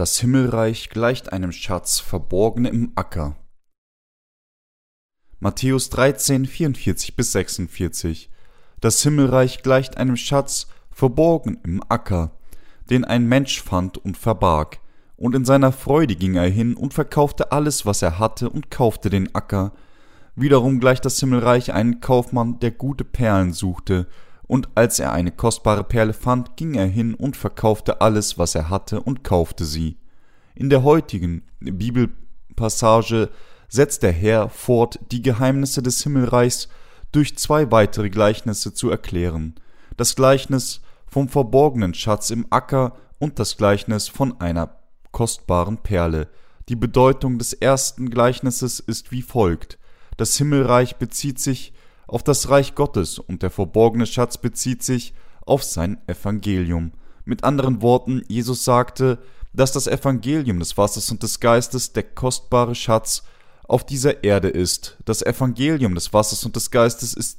Das Himmelreich gleicht einem Schatz verborgen im Acker. Matthäus 13, 44 bis 46. Das Himmelreich gleicht einem Schatz verborgen im Acker, den ein Mensch fand und verbarg. Und in seiner Freude ging er hin und verkaufte alles, was er hatte, und kaufte den Acker. Wiederum gleicht das Himmelreich einen Kaufmann, der gute Perlen suchte, und als er eine kostbare Perle fand, ging er hin und verkaufte alles, was er hatte, und kaufte sie. In der heutigen Bibelpassage setzt der Herr fort, die Geheimnisse des Himmelreichs durch zwei weitere Gleichnisse zu erklären. Das Gleichnis vom verborgenen Schatz im Acker und das Gleichnis von einer kostbaren Perle. Die Bedeutung des ersten Gleichnisses ist wie folgt. Das Himmelreich bezieht sich auf das Reich Gottes und der verborgene Schatz bezieht sich auf sein Evangelium. Mit anderen Worten, Jesus sagte, dass das Evangelium des Wassers und des Geistes der kostbare Schatz auf dieser Erde ist. Das Evangelium des Wassers und des Geistes ist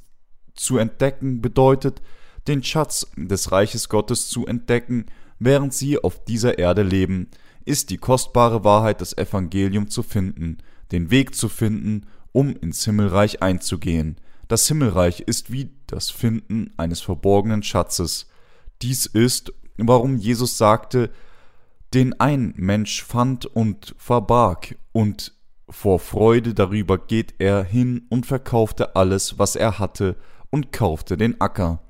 zu entdecken bedeutet, den Schatz des Reiches Gottes zu entdecken, während sie auf dieser Erde leben, ist die kostbare Wahrheit des Evangelium zu finden, den Weg zu finden, um ins Himmelreich einzugehen. Das Himmelreich ist wie das Finden eines verborgenen Schatzes. Dies ist, warum Jesus sagte, den ein Mensch fand und verbarg, und vor Freude darüber geht er hin und verkaufte alles, was er hatte, und kaufte den Acker.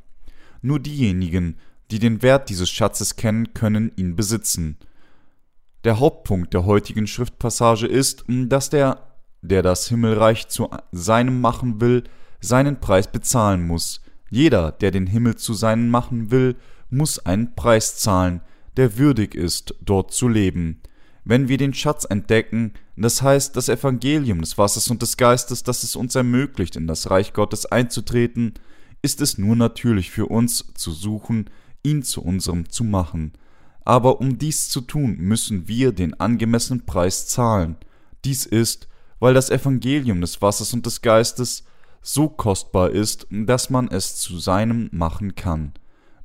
Nur diejenigen, die den Wert dieses Schatzes kennen, können ihn besitzen. Der Hauptpunkt der heutigen Schriftpassage ist, dass der, der das Himmelreich zu seinem machen will, seinen Preis bezahlen muss. Jeder, der den Himmel zu seinen machen will, muss einen Preis zahlen, der würdig ist, dort zu leben. Wenn wir den Schatz entdecken, das heißt das Evangelium des Wassers und des Geistes, das es uns ermöglicht, in das Reich Gottes einzutreten, ist es nur natürlich für uns zu suchen, ihn zu unserem zu machen. Aber um dies zu tun, müssen wir den angemessenen Preis zahlen. Dies ist, weil das Evangelium des Wassers und des Geistes so kostbar ist, dass man es zu seinem machen kann.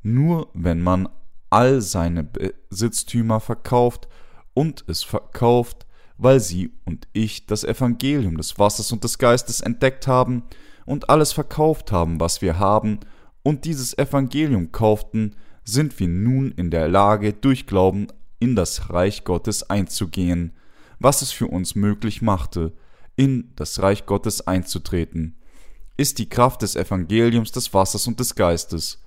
Nur wenn man all seine Besitztümer verkauft und es verkauft, weil sie und ich das Evangelium des Wassers und des Geistes entdeckt haben und alles verkauft haben, was wir haben, und dieses Evangelium kauften, sind wir nun in der Lage, durch Glauben in das Reich Gottes einzugehen, was es für uns möglich machte, in das Reich Gottes einzutreten ist die Kraft des Evangeliums des Wassers und des Geistes.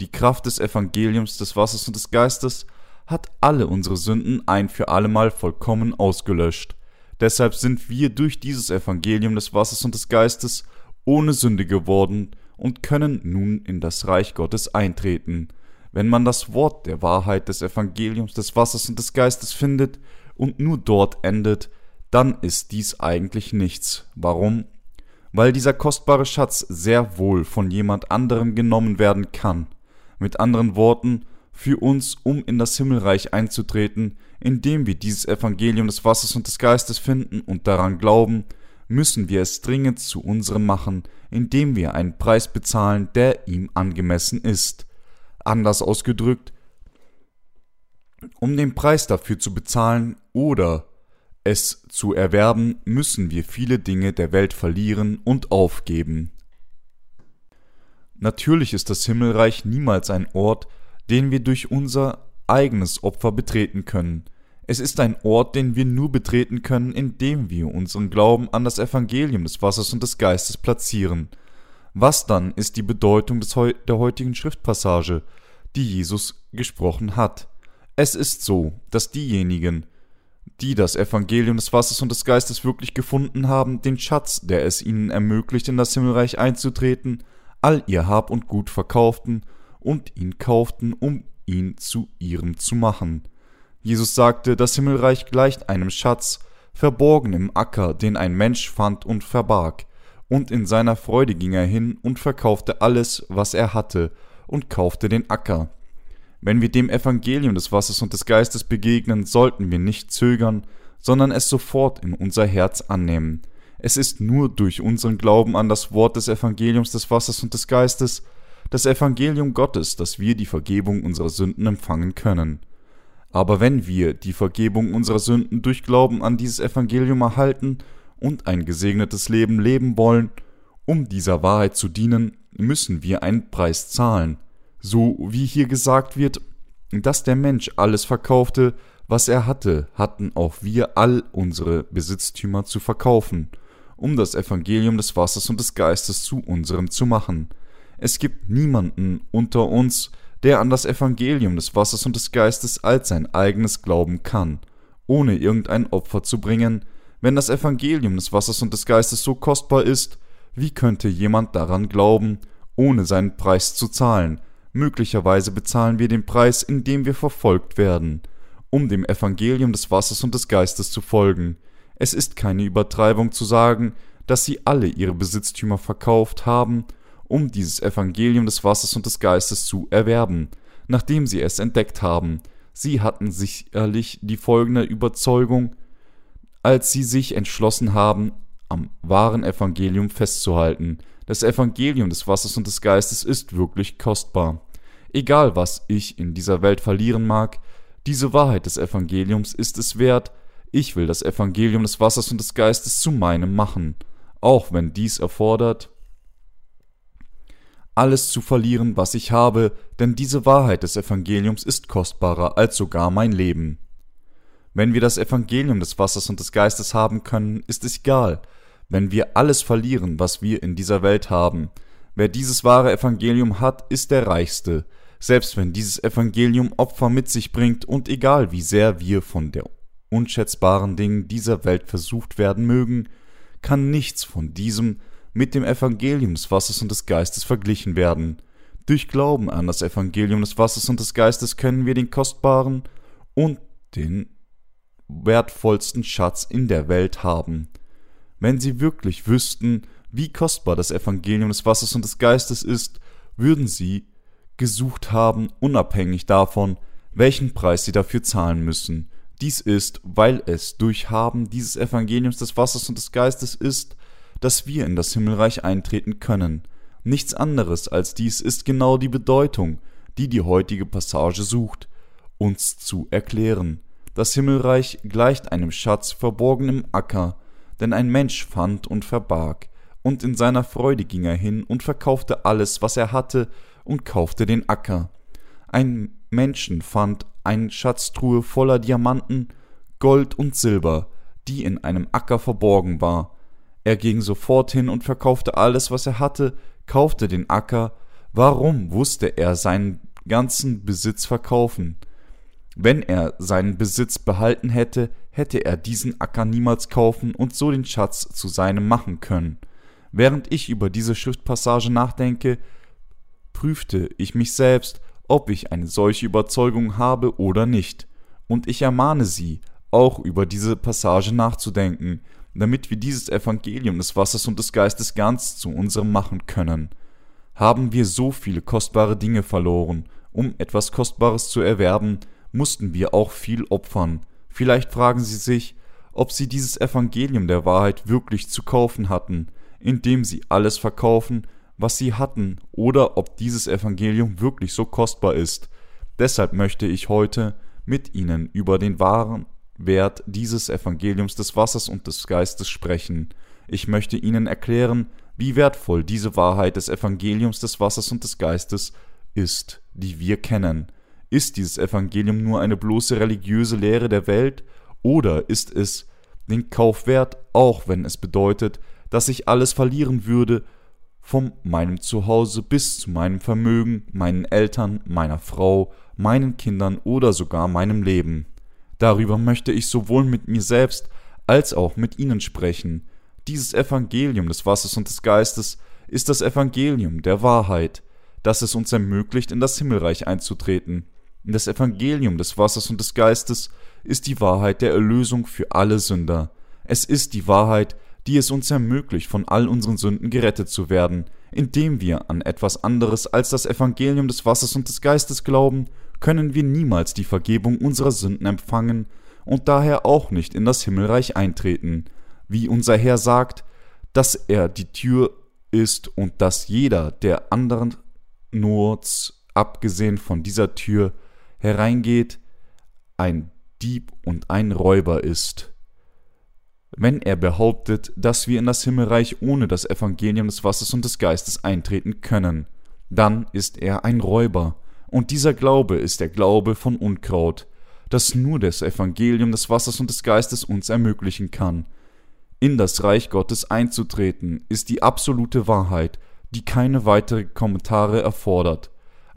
Die Kraft des Evangeliums des Wassers und des Geistes hat alle unsere Sünden ein für allemal vollkommen ausgelöscht. Deshalb sind wir durch dieses Evangelium des Wassers und des Geistes ohne Sünde geworden und können nun in das Reich Gottes eintreten. Wenn man das Wort der Wahrheit des Evangeliums des Wassers und des Geistes findet und nur dort endet, dann ist dies eigentlich nichts. Warum? Weil dieser kostbare Schatz sehr wohl von jemand anderem genommen werden kann. Mit anderen Worten, für uns, um in das Himmelreich einzutreten, indem wir dieses Evangelium des Wassers und des Geistes finden und daran glauben, müssen wir es dringend zu unserem machen, indem wir einen Preis bezahlen, der ihm angemessen ist. Anders ausgedrückt, um den Preis dafür zu bezahlen oder es zu erwerben, müssen wir viele Dinge der Welt verlieren und aufgeben. Natürlich ist das Himmelreich niemals ein Ort, den wir durch unser eigenes Opfer betreten können. Es ist ein Ort, den wir nur betreten können, indem wir unseren Glauben an das Evangelium des Wassers und des Geistes platzieren. Was dann ist die Bedeutung heu der heutigen Schriftpassage, die Jesus gesprochen hat? Es ist so, dass diejenigen, die das Evangelium des Wassers und des Geistes wirklich gefunden haben, den Schatz, der es ihnen ermöglicht, in das Himmelreich einzutreten, all ihr Hab und Gut verkauften und ihn kauften, um ihn zu ihrem zu machen. Jesus sagte, das Himmelreich gleicht einem Schatz, verborgen im Acker, den ein Mensch fand und verbarg, und in seiner Freude ging er hin und verkaufte alles, was er hatte, und kaufte den Acker. Wenn wir dem Evangelium des Wassers und des Geistes begegnen, sollten wir nicht zögern, sondern es sofort in unser Herz annehmen. Es ist nur durch unseren Glauben an das Wort des Evangeliums des Wassers und des Geistes, das Evangelium Gottes, dass wir die Vergebung unserer Sünden empfangen können. Aber wenn wir die Vergebung unserer Sünden durch Glauben an dieses Evangelium erhalten und ein gesegnetes Leben leben wollen, um dieser Wahrheit zu dienen, müssen wir einen Preis zahlen. So wie hier gesagt wird, dass der Mensch alles verkaufte, was er hatte, hatten auch wir all unsere Besitztümer zu verkaufen, um das Evangelium des Wassers und des Geistes zu unserem zu machen. Es gibt niemanden unter uns, der an das Evangelium des Wassers und des Geistes als sein eigenes glauben kann, ohne irgendein Opfer zu bringen. Wenn das Evangelium des Wassers und des Geistes so kostbar ist, wie könnte jemand daran glauben, ohne seinen Preis zu zahlen? Möglicherweise bezahlen wir den Preis, indem wir verfolgt werden, um dem Evangelium des Wassers und des Geistes zu folgen. Es ist keine Übertreibung zu sagen, dass sie alle ihre Besitztümer verkauft haben um dieses Evangelium des Wassers und des Geistes zu erwerben, nachdem sie es entdeckt haben. Sie hatten sicherlich die folgende Überzeugung, als sie sich entschlossen haben, am wahren Evangelium festzuhalten. Das Evangelium des Wassers und des Geistes ist wirklich kostbar. Egal was ich in dieser Welt verlieren mag, diese Wahrheit des Evangeliums ist es wert, ich will das Evangelium des Wassers und des Geistes zu meinem machen, auch wenn dies erfordert, alles zu verlieren, was ich habe, denn diese Wahrheit des Evangeliums ist kostbarer als sogar mein Leben. Wenn wir das Evangelium des Wassers und des Geistes haben können, ist es egal, wenn wir alles verlieren, was wir in dieser Welt haben. Wer dieses wahre Evangelium hat, ist der Reichste, selbst wenn dieses Evangelium Opfer mit sich bringt und egal wie sehr wir von der unschätzbaren Dingen dieser Welt versucht werden mögen, kann nichts von diesem mit dem Evangelium des Wassers und des Geistes verglichen werden. Durch Glauben an das Evangelium des Wassers und des Geistes können wir den kostbaren und den wertvollsten Schatz in der Welt haben. Wenn Sie wirklich wüssten, wie kostbar das Evangelium des Wassers und des Geistes ist, würden Sie gesucht haben, unabhängig davon, welchen Preis Sie dafür zahlen müssen. Dies ist, weil es durch Haben dieses Evangeliums des Wassers und des Geistes ist, dass wir in das Himmelreich eintreten können. Nichts anderes als dies ist genau die Bedeutung, die die heutige Passage sucht, uns zu erklären. Das Himmelreich gleicht einem Schatz verborgen im Acker, denn ein Mensch fand und verbarg, und in seiner Freude ging er hin und verkaufte alles, was er hatte, und kaufte den Acker. Ein Menschen fand eine Schatztruhe voller Diamanten, Gold und Silber, die in einem Acker verborgen war, er ging sofort hin und verkaufte alles, was er hatte, kaufte den Acker. Warum wusste er seinen ganzen Besitz verkaufen? Wenn er seinen Besitz behalten hätte, hätte er diesen Acker niemals kaufen und so den Schatz zu seinem machen können. Während ich über diese Schriftpassage nachdenke, prüfte ich mich selbst, ob ich eine solche Überzeugung habe oder nicht, und ich ermahne Sie, auch über diese Passage nachzudenken, damit wir dieses Evangelium des Wassers und des Geistes ganz zu unserem machen können. Haben wir so viele kostbare Dinge verloren, um etwas Kostbares zu erwerben, mussten wir auch viel opfern. Vielleicht fragen Sie sich, ob Sie dieses Evangelium der Wahrheit wirklich zu kaufen hatten, indem Sie alles verkaufen, was Sie hatten, oder ob dieses Evangelium wirklich so kostbar ist. Deshalb möchte ich heute mit Ihnen über den wahren Wert dieses Evangeliums des Wassers und des Geistes sprechen. Ich möchte Ihnen erklären, wie wertvoll diese Wahrheit des Evangeliums des Wassers und des Geistes ist, die wir kennen. Ist dieses Evangelium nur eine bloße religiöse Lehre der Welt oder ist es den Kauf wert, auch wenn es bedeutet, dass ich alles verlieren würde, von meinem Zuhause bis zu meinem Vermögen, meinen Eltern, meiner Frau, meinen Kindern oder sogar meinem Leben. Darüber möchte ich sowohl mit mir selbst als auch mit Ihnen sprechen. Dieses Evangelium des Wassers und des Geistes ist das Evangelium der Wahrheit, das es uns ermöglicht, in das Himmelreich einzutreten. Das Evangelium des Wassers und des Geistes ist die Wahrheit der Erlösung für alle Sünder. Es ist die Wahrheit, die es uns ermöglicht, von all unseren Sünden gerettet zu werden, indem wir an etwas anderes als das Evangelium des Wassers und des Geistes glauben können wir niemals die Vergebung unserer Sünden empfangen und daher auch nicht in das Himmelreich eintreten, wie unser Herr sagt, dass er die Tür ist und dass jeder, der anderen nur abgesehen von dieser Tür hereingeht, ein Dieb und ein Räuber ist. Wenn er behauptet, dass wir in das Himmelreich ohne das Evangelium des Wassers und des Geistes eintreten können, dann ist er ein Räuber, und dieser Glaube ist der Glaube von Unkraut, das nur das Evangelium des Wassers und des Geistes uns ermöglichen kann. In das Reich Gottes einzutreten, ist die absolute Wahrheit, die keine weiteren Kommentare erfordert.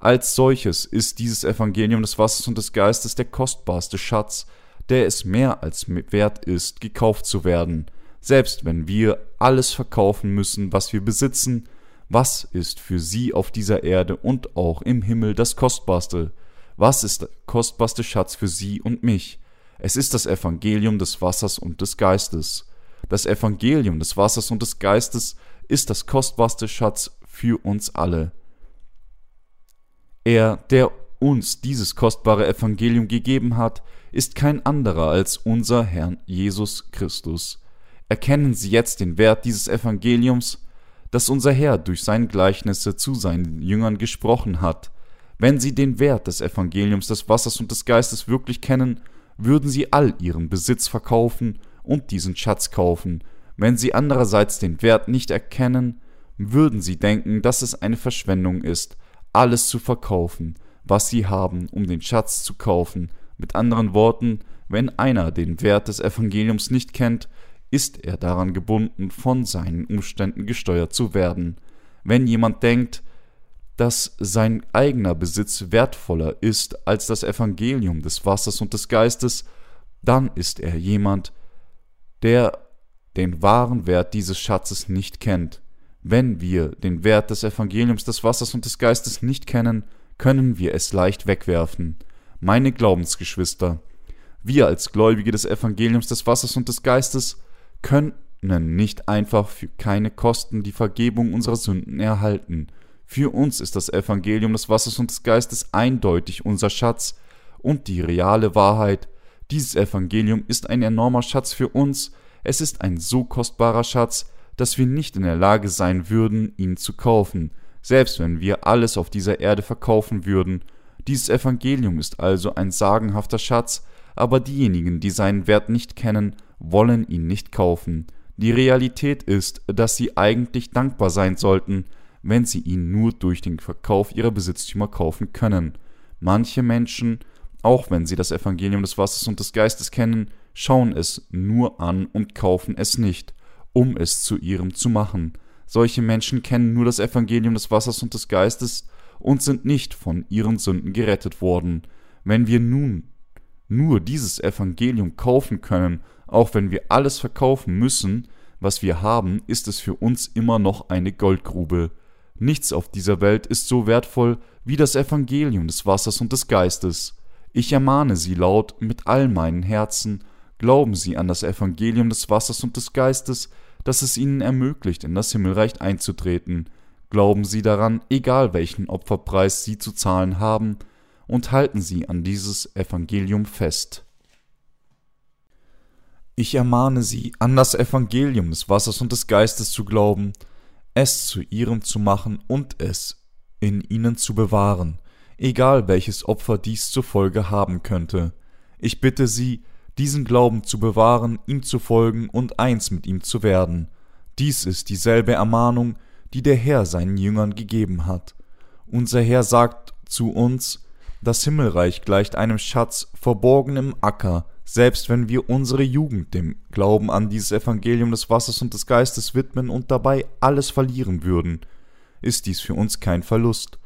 Als solches ist dieses Evangelium des Wassers und des Geistes der kostbarste Schatz, der es mehr als wert ist, gekauft zu werden. Selbst wenn wir alles verkaufen müssen, was wir besitzen, was ist für sie auf dieser Erde und auch im Himmel das Kostbarste? Was ist der kostbarste Schatz für sie und mich? Es ist das Evangelium des Wassers und des Geistes. Das Evangelium des Wassers und des Geistes ist das kostbarste Schatz für uns alle. Er, der uns dieses kostbare Evangelium gegeben hat, ist kein anderer als unser Herr Jesus Christus. Erkennen Sie jetzt den Wert dieses Evangeliums, das unser Herr durch seine Gleichnisse zu seinen Jüngern gesprochen hat. Wenn Sie den Wert des Evangeliums des Wassers und des Geistes wirklich kennen, würden Sie all Ihren Besitz verkaufen und diesen Schatz kaufen. Wenn Sie andererseits den Wert nicht erkennen, würden Sie denken, dass es eine Verschwendung ist, alles zu verkaufen, was Sie haben, um den Schatz zu kaufen. Mit anderen Worten, wenn einer den Wert des Evangeliums nicht kennt, ist er daran gebunden, von seinen Umständen gesteuert zu werden. Wenn jemand denkt, dass sein eigener Besitz wertvoller ist als das Evangelium des Wassers und des Geistes, dann ist er jemand, der den wahren Wert dieses Schatzes nicht kennt. Wenn wir den Wert des Evangeliums des Wassers und des Geistes nicht kennen, können wir es leicht wegwerfen. Meine Glaubensgeschwister, wir als Gläubige des Evangeliums des Wassers und des Geistes können nicht einfach für keine Kosten die Vergebung unserer Sünden erhalten. Für uns ist das Evangelium des Wassers und des Geistes eindeutig unser Schatz und die reale Wahrheit. Dieses Evangelium ist ein enormer Schatz für uns, es ist ein so kostbarer Schatz, dass wir nicht in der Lage sein würden, ihn zu kaufen, selbst wenn wir alles auf dieser Erde verkaufen würden. Dieses Evangelium ist also ein sagenhafter Schatz, aber diejenigen, die seinen Wert nicht kennen, wollen ihn nicht kaufen. Die Realität ist, dass sie eigentlich dankbar sein sollten, wenn sie ihn nur durch den Verkauf ihrer Besitztümer kaufen können. Manche Menschen, auch wenn sie das Evangelium des Wassers und des Geistes kennen, schauen es nur an und kaufen es nicht, um es zu ihrem zu machen. Solche Menschen kennen nur das Evangelium des Wassers und des Geistes und sind nicht von ihren Sünden gerettet worden. Wenn wir nun nur dieses Evangelium kaufen können, auch wenn wir alles verkaufen müssen, was wir haben, ist es für uns immer noch eine Goldgrube. Nichts auf dieser Welt ist so wertvoll wie das Evangelium des Wassers und des Geistes. Ich ermahne Sie laut mit all meinen Herzen, glauben Sie an das Evangelium des Wassers und des Geistes, das es Ihnen ermöglicht, in das Himmelreich einzutreten. Glauben Sie daran, egal welchen Opferpreis Sie zu zahlen haben, und halten Sie an dieses Evangelium fest. Ich ermahne Sie, an das Evangelium des Wassers und des Geistes zu glauben, es zu ihrem zu machen und es in ihnen zu bewahren, egal welches Opfer dies zur Folge haben könnte. Ich bitte Sie, diesen Glauben zu bewahren, ihm zu folgen und eins mit ihm zu werden. Dies ist dieselbe Ermahnung, die der Herr seinen Jüngern gegeben hat. Unser Herr sagt zu uns, das Himmelreich gleicht einem Schatz verborgen im Acker, selbst wenn wir unsere Jugend dem Glauben an dieses Evangelium des Wassers und des Geistes widmen und dabei alles verlieren würden, ist dies für uns kein Verlust.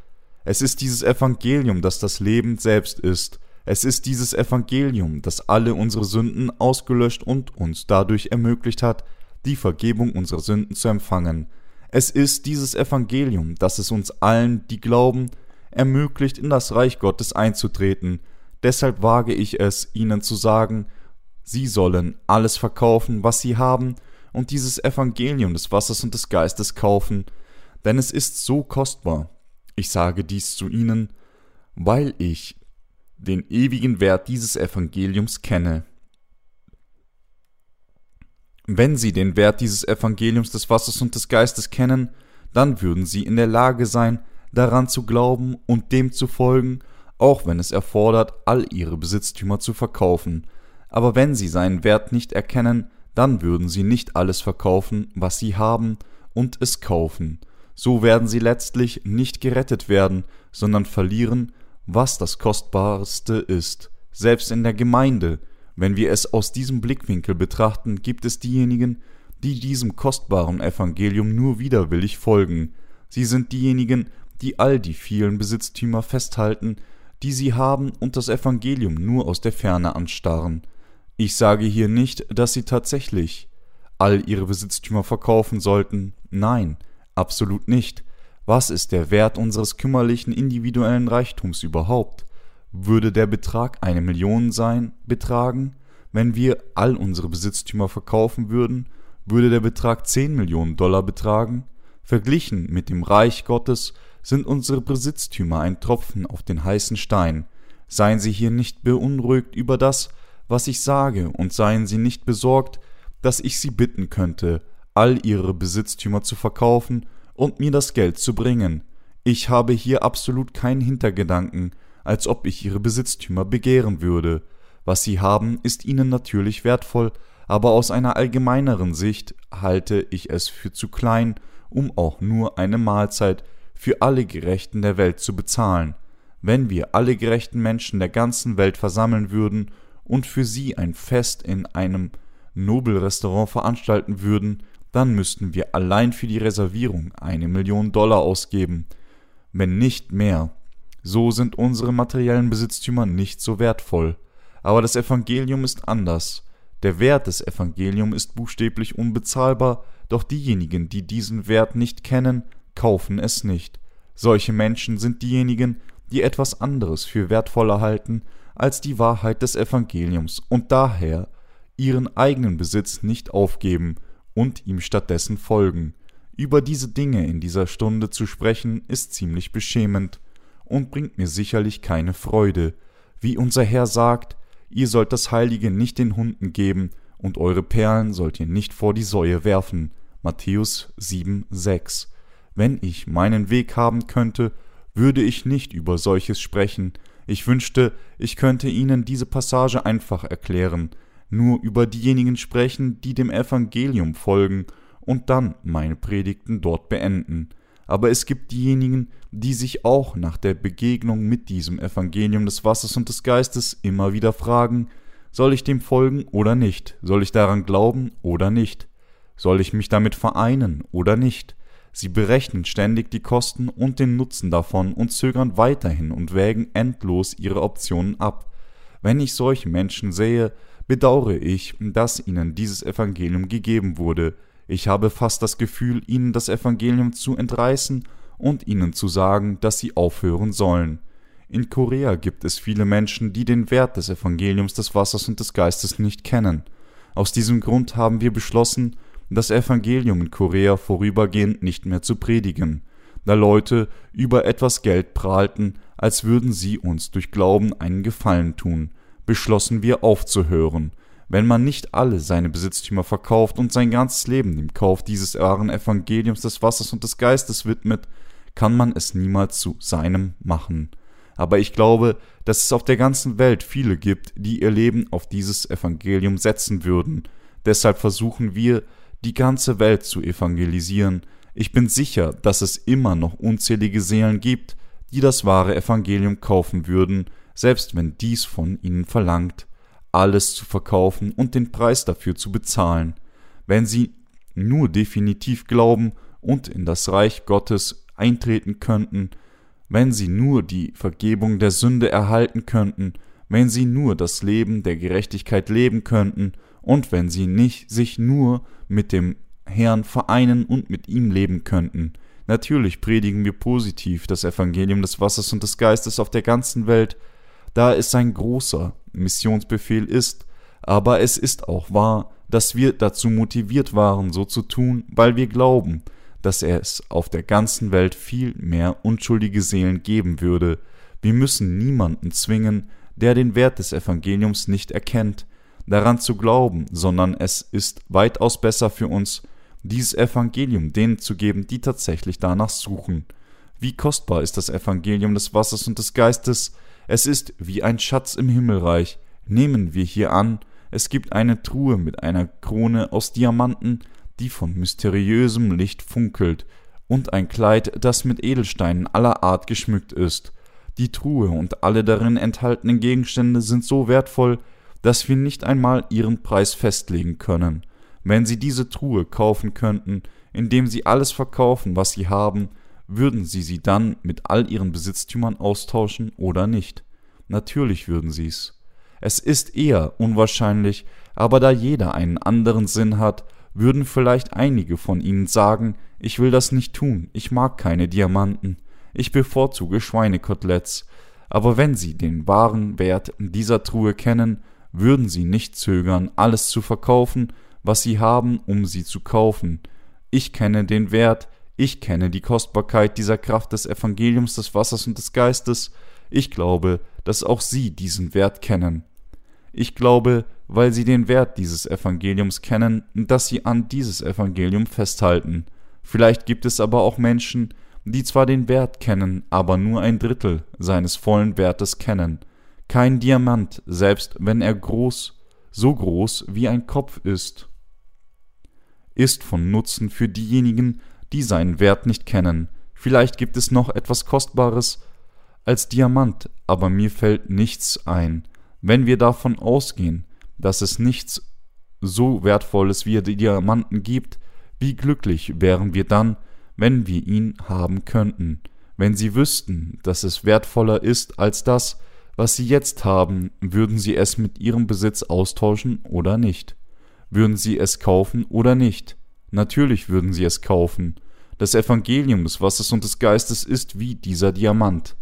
Es ist dieses Evangelium, das das Leben selbst ist. Es ist dieses Evangelium, das alle unsere Sünden ausgelöscht und uns dadurch ermöglicht hat, die Vergebung unserer Sünden zu empfangen. Es ist dieses Evangelium, das es uns allen, die glauben, ermöglicht, in das Reich Gottes einzutreten, Deshalb wage ich es, ihnen zu sagen, sie sollen alles verkaufen, was sie haben, und dieses Evangelium des Wassers und des Geistes kaufen, denn es ist so kostbar. Ich sage dies zu ihnen, weil ich den ewigen Wert dieses Evangeliums kenne. Wenn sie den Wert dieses Evangeliums des Wassers und des Geistes kennen, dann würden sie in der Lage sein, daran zu glauben und dem zu folgen auch wenn es erfordert, all ihre Besitztümer zu verkaufen. Aber wenn sie seinen Wert nicht erkennen, dann würden sie nicht alles verkaufen, was sie haben, und es kaufen. So werden sie letztlich nicht gerettet werden, sondern verlieren, was das Kostbarste ist. Selbst in der Gemeinde, wenn wir es aus diesem Blickwinkel betrachten, gibt es diejenigen, die diesem kostbaren Evangelium nur widerwillig folgen. Sie sind diejenigen, die all die vielen Besitztümer festhalten, die sie haben und das Evangelium nur aus der Ferne anstarren. Ich sage hier nicht, dass sie tatsächlich all ihre Besitztümer verkaufen sollten. Nein, absolut nicht. Was ist der Wert unseres kümmerlichen individuellen Reichtums überhaupt? Würde der Betrag eine Million sein, betragen? Wenn wir all unsere Besitztümer verkaufen würden, würde der Betrag 10 Millionen Dollar betragen? Verglichen mit dem Reich Gottes sind unsere Besitztümer ein Tropfen auf den heißen Stein. Seien Sie hier nicht beunruhigt über das, was ich sage, und seien Sie nicht besorgt, dass ich Sie bitten könnte, all Ihre Besitztümer zu verkaufen und mir das Geld zu bringen. Ich habe hier absolut keinen Hintergedanken, als ob ich ihre Besitztümer begehren würde. Was sie haben, ist ihnen natürlich wertvoll, aber aus einer allgemeineren Sicht halte ich es für zu klein, um auch nur eine Mahlzeit für alle Gerechten der Welt zu bezahlen. Wenn wir alle gerechten Menschen der ganzen Welt versammeln würden und für sie ein Fest in einem Nobelrestaurant veranstalten würden, dann müssten wir allein für die Reservierung eine Million Dollar ausgeben, wenn nicht mehr. So sind unsere materiellen Besitztümer nicht so wertvoll. Aber das Evangelium ist anders. Der Wert des Evangeliums ist buchstäblich unbezahlbar, doch diejenigen, die diesen Wert nicht kennen, kaufen es nicht. Solche Menschen sind diejenigen, die etwas anderes für wertvoller halten als die Wahrheit des Evangeliums und daher ihren eigenen Besitz nicht aufgeben und ihm stattdessen folgen. Über diese Dinge in dieser Stunde zu sprechen, ist ziemlich beschämend und bringt mir sicherlich keine Freude. Wie unser Herr sagt, ihr sollt das Heilige nicht den Hunden geben, und eure Perlen sollt ihr nicht vor die Säue werfen. Matthäus 7, 6. Wenn ich meinen Weg haben könnte, würde ich nicht über solches sprechen. Ich wünschte, ich könnte Ihnen diese Passage einfach erklären, nur über diejenigen sprechen, die dem Evangelium folgen, und dann meine Predigten dort beenden aber es gibt diejenigen, die sich auch nach der Begegnung mit diesem Evangelium des Wassers und des Geistes immer wieder fragen, soll ich dem folgen oder nicht? Soll ich daran glauben oder nicht? Soll ich mich damit vereinen oder nicht? Sie berechnen ständig die Kosten und den Nutzen davon und zögern weiterhin und wägen endlos ihre Optionen ab. Wenn ich solche Menschen sehe, bedauere ich, dass ihnen dieses Evangelium gegeben wurde, ich habe fast das Gefühl, ihnen das Evangelium zu entreißen und ihnen zu sagen, dass sie aufhören sollen. In Korea gibt es viele Menschen, die den Wert des Evangeliums des Wassers und des Geistes nicht kennen. Aus diesem Grund haben wir beschlossen, das Evangelium in Korea vorübergehend nicht mehr zu predigen, da Leute über etwas Geld prahlten, als würden sie uns durch Glauben einen Gefallen tun, beschlossen wir aufzuhören, wenn man nicht alle seine Besitztümer verkauft und sein ganzes Leben dem Kauf dieses wahren Evangeliums des Wassers und des Geistes widmet, kann man es niemals zu seinem machen. Aber ich glaube, dass es auf der ganzen Welt viele gibt, die ihr Leben auf dieses Evangelium setzen würden. Deshalb versuchen wir, die ganze Welt zu evangelisieren. Ich bin sicher, dass es immer noch unzählige Seelen gibt, die das wahre Evangelium kaufen würden, selbst wenn dies von ihnen verlangt alles zu verkaufen und den Preis dafür zu bezahlen, wenn sie nur definitiv glauben und in das Reich Gottes eintreten könnten, wenn sie nur die Vergebung der Sünde erhalten könnten, wenn sie nur das Leben der Gerechtigkeit leben könnten und wenn sie nicht sich nur mit dem Herrn vereinen und mit ihm leben könnten. Natürlich predigen wir positiv das Evangelium des Wassers und des Geistes auf der ganzen Welt, da es ein großer Missionsbefehl ist, aber es ist auch wahr, dass wir dazu motiviert waren, so zu tun, weil wir glauben, dass es auf der ganzen Welt viel mehr unschuldige Seelen geben würde. Wir müssen niemanden zwingen, der den Wert des Evangeliums nicht erkennt, daran zu glauben, sondern es ist weitaus besser für uns, dieses Evangelium denen zu geben, die tatsächlich danach suchen. Wie kostbar ist das Evangelium des Wassers und des Geistes, Es ist wie ein Schatz im Himmelreich. Nehmen wir hier an, es gibt eine Truhe mit einer Krone aus Diamanten, die von mysteriösem Licht funkelt, und ein Kleid, das mit Edelsteinen aller Art geschmückt ist. Die Truhe und alle darin enthaltenen Gegenstände sind so wertvoll, dass wir nicht einmal ihren Preis festlegen können. Wenn Sie diese Truhe kaufen könnten, indem Sie alles verkaufen, was Sie haben, würden Sie sie dann mit all Ihren Besitztümern austauschen oder nicht? Natürlich würden Sie's. Es ist eher unwahrscheinlich, aber da jeder einen anderen Sinn hat, würden vielleicht einige von Ihnen sagen, ich will das nicht tun, ich mag keine Diamanten, ich bevorzuge Schweinekoteletts, aber wenn Sie den wahren Wert dieser Truhe kennen, würden Sie nicht zögern, alles zu verkaufen, was Sie haben, um sie zu kaufen. Ich kenne den Wert, ich kenne die Kostbarkeit dieser Kraft des Evangeliums des Wassers und des Geistes, ich glaube, dass auch Sie diesen Wert kennen. Ich glaube, weil Sie den Wert dieses Evangeliums kennen, dass Sie an dieses Evangelium festhalten. Vielleicht gibt es aber auch Menschen, die zwar den Wert kennen, aber nur ein Drittel seines vollen Wertes kennen. Kein Diamant, selbst wenn er groß, so groß wie ein Kopf ist, ist von Nutzen für diejenigen, die seinen Wert nicht kennen. Vielleicht gibt es noch etwas Kostbares als Diamant, aber mir fällt nichts ein. Wenn wir davon ausgehen, dass es nichts so Wertvolles wie die Diamanten gibt, wie glücklich wären wir dann, wenn wir ihn haben könnten, wenn sie wüssten, dass es wertvoller ist als das, was sie jetzt haben, würden sie es mit ihrem Besitz austauschen oder nicht? Würden sie es kaufen oder nicht? Natürlich würden sie es kaufen. Das Evangelium des Wassers und des Geistes ist wie dieser Diamant.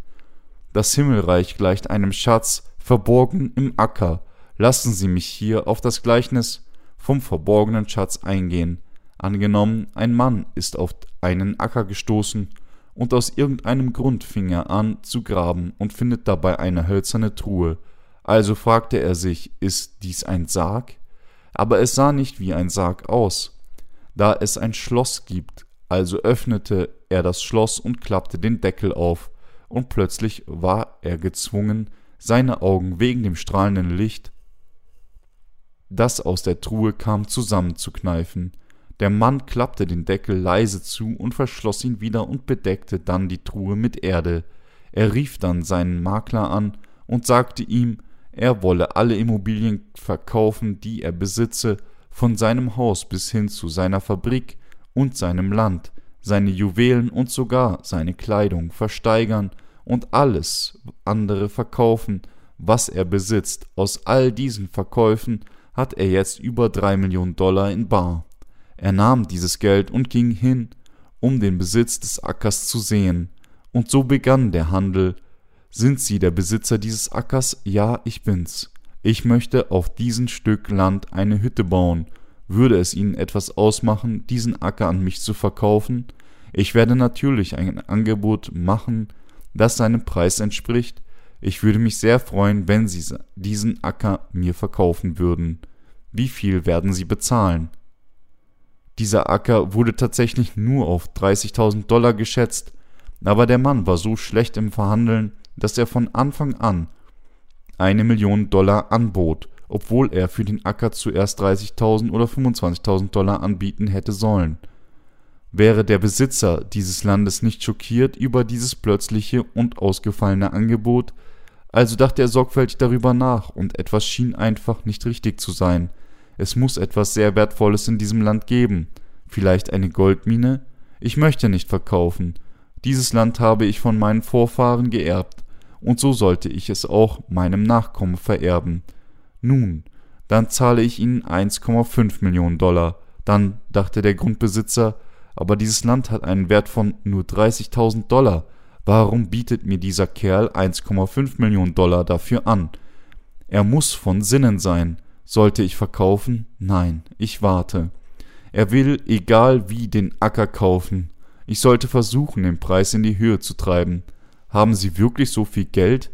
Das Himmelreich gleicht einem Schatz, verborgen im Acker. Lassen Sie mich hier auf das Gleichnis vom verborgenen Schatz eingehen. Angenommen, ein Mann ist auf einen Acker gestoßen, und aus irgendeinem Grund fing er an zu graben und findet dabei eine hölzerne Truhe. Also fragte er sich, ist dies ein Sarg? Aber es sah nicht wie ein Sarg aus, da es ein Schloss gibt. Also öffnete er das Schloss und klappte den Deckel auf, und plötzlich war er gezwungen, seine Augen wegen dem strahlenden Licht, das aus der Truhe kam, zusammenzukneifen. Der Mann klappte den Deckel leise zu und verschloss ihn wieder und bedeckte dann die Truhe mit Erde. Er rief dann seinen Makler an und sagte ihm, er wolle alle Immobilien verkaufen, die er besitze, von seinem Haus bis hin zu seiner Fabrik und seinem Land, seine Juwelen und sogar seine Kleidung versteigern und alles andere verkaufen, was er besitzt. Aus all diesen Verkäufen hat er jetzt über drei Millionen Dollar in Bar. Er nahm dieses Geld und ging hin, um den Besitz des Ackers zu sehen. Und so begann der Handel. Sind Sie der Besitzer dieses Ackers? Ja, ich bin's. Ich möchte auf diesem Stück Land eine Hütte bauen. Würde es Ihnen etwas ausmachen, diesen Acker an mich zu verkaufen? Ich werde natürlich ein Angebot machen, das seinem Preis entspricht. Ich würde mich sehr freuen, wenn Sie diesen Acker mir verkaufen würden. Wie viel werden Sie bezahlen? Dieser Acker wurde tatsächlich nur auf 30.000 Dollar geschätzt, aber der Mann war so schlecht im Verhandeln, dass er von Anfang an eine Million Dollar anbot, obwohl er für den Acker zuerst 30.000 oder 25.000 Dollar anbieten hätte sollen. Wäre der Besitzer dieses Landes nicht schockiert über dieses plötzliche und ausgefallene Angebot, also dachte er sorgfältig darüber nach, und etwas schien einfach nicht richtig zu sein – es muss etwas sehr Wertvolles in diesem Land geben. Vielleicht eine Goldmine? Ich möchte nicht verkaufen. Dieses Land habe ich von meinen Vorfahren geerbt, und so sollte ich es auch meinem Nachkommen vererben. Nun, dann zahle ich ihnen 1,5 Millionen Dollar. Dann, dachte der Grundbesitzer, aber dieses Land hat einen Wert von nur 30.000 Dollar. Warum bietet mir dieser Kerl 1,5 Millionen Dollar dafür an? Er muss von Sinnen sein. Sollte ich verkaufen? Nein, ich warte. Er will, egal wie, den Acker kaufen. Ich sollte versuchen, den Preis in die Höhe zu treiben. Haben Sie wirklich so viel Geld?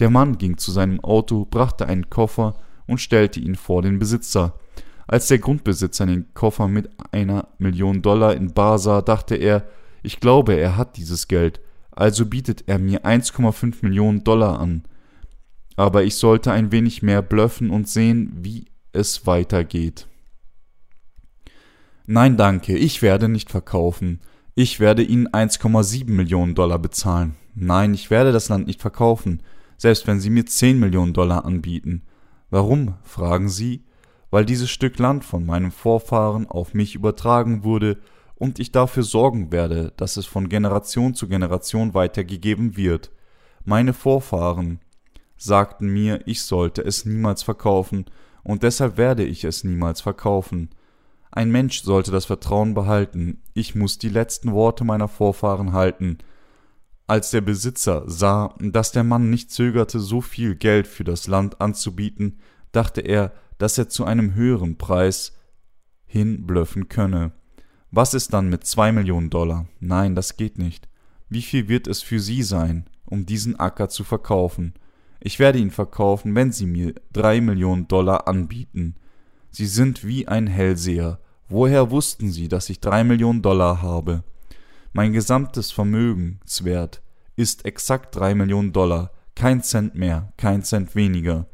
Der Mann ging zu seinem Auto, brachte einen Koffer und stellte ihn vor den Besitzer. Als der Grundbesitzer den Koffer mit einer Million Dollar in Bar sah, dachte er, ich glaube, er hat dieses Geld, also bietet er mir 1,5 Millionen Dollar an. aber ich sollte ein wenig mehr blöffen und sehen, wie es weitergeht. Nein, danke, ich werde nicht verkaufen. Ich werde Ihnen 1,7 Millionen Dollar bezahlen. Nein, ich werde das Land nicht verkaufen, selbst wenn Sie mir 10 Millionen Dollar anbieten. Warum? fragen Sie. Weil dieses Stück Land von meinem Vorfahren auf mich übertragen wurde und ich dafür sorgen werde, dass es von Generation zu Generation weitergegeben wird. Meine Vorfahren sagten mir, ich sollte es niemals verkaufen, und deshalb werde ich es niemals verkaufen. Ein Mensch sollte das Vertrauen behalten, ich muss die letzten Worte meiner Vorfahren halten. Als der Besitzer sah, dass der Mann nicht zögerte, so viel Geld für das Land anzubieten, dachte er, dass er zu einem höheren Preis hinblöffen könne. Was ist dann mit zwei Millionen Dollar? Nein, das geht nicht. Wie viel wird es für Sie sein, um diesen Acker zu verkaufen? Ich werde ihn verkaufen, wenn Sie mir drei Millionen Dollar anbieten. Sie sind wie ein Hellseher. Woher wussten Sie, dass ich drei Millionen Dollar habe? Mein gesamtes Vermögenswert ist exakt drei Millionen Dollar, kein Cent mehr, kein Cent weniger.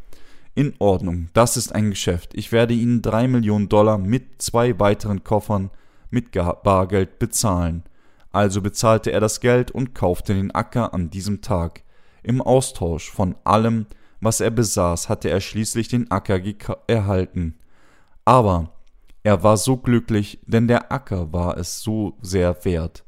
In Ordnung, das ist ein Geschäft. Ich werde Ihnen drei Millionen Dollar mit zwei weiteren Koffern mit Bargeld bezahlen. Also bezahlte er das Geld und kaufte den Acker an diesem Tag. Im Austausch von allem, was er besaß, hatte er schließlich den Acker erhalten. Aber er war so glücklich, denn der Acker war es so sehr wert.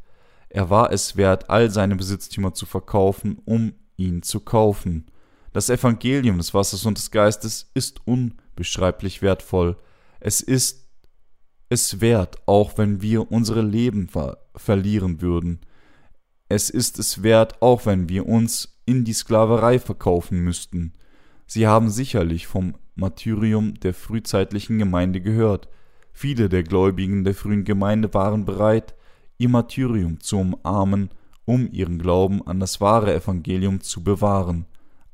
Er war es wert, all seine Besitztümer zu verkaufen, um ihn zu kaufen. Das Evangelium des Wassers und des Geistes ist unbeschreiblich wertvoll. Es ist es wert, auch wenn wir unsere Leben ver verlieren würden. Es ist es wert, auch wenn wir uns in die Sklaverei verkaufen müssten. Sie haben sicherlich vom Martyrium der frühzeitlichen Gemeinde gehört. Viele der Gläubigen der frühen Gemeinde waren bereit, ihr Martyrium zu umarmen, um ihren Glauben an das wahre Evangelium zu bewahren.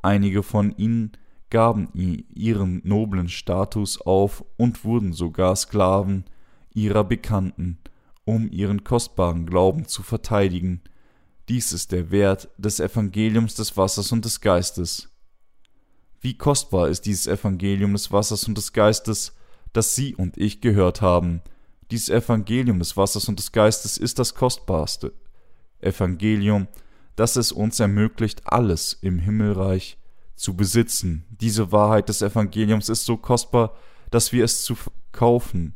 Einige von ihnen gaben ihren noblen Status auf und wurden sogar Sklaven ihrer Bekannten, um ihren kostbaren Glauben zu verteidigen. Dies ist der Wert des Evangeliums des Wassers und des Geistes. Wie kostbar ist dieses Evangelium des Wassers und des Geistes, das Sie und ich gehört haben. Dieses Evangelium des Wassers und des Geistes ist das kostbarste Evangelium, das es uns ermöglicht, alles im Himmelreich zu besitzen. Diese Wahrheit des Evangeliums ist so kostbar, dass wir es zu kaufen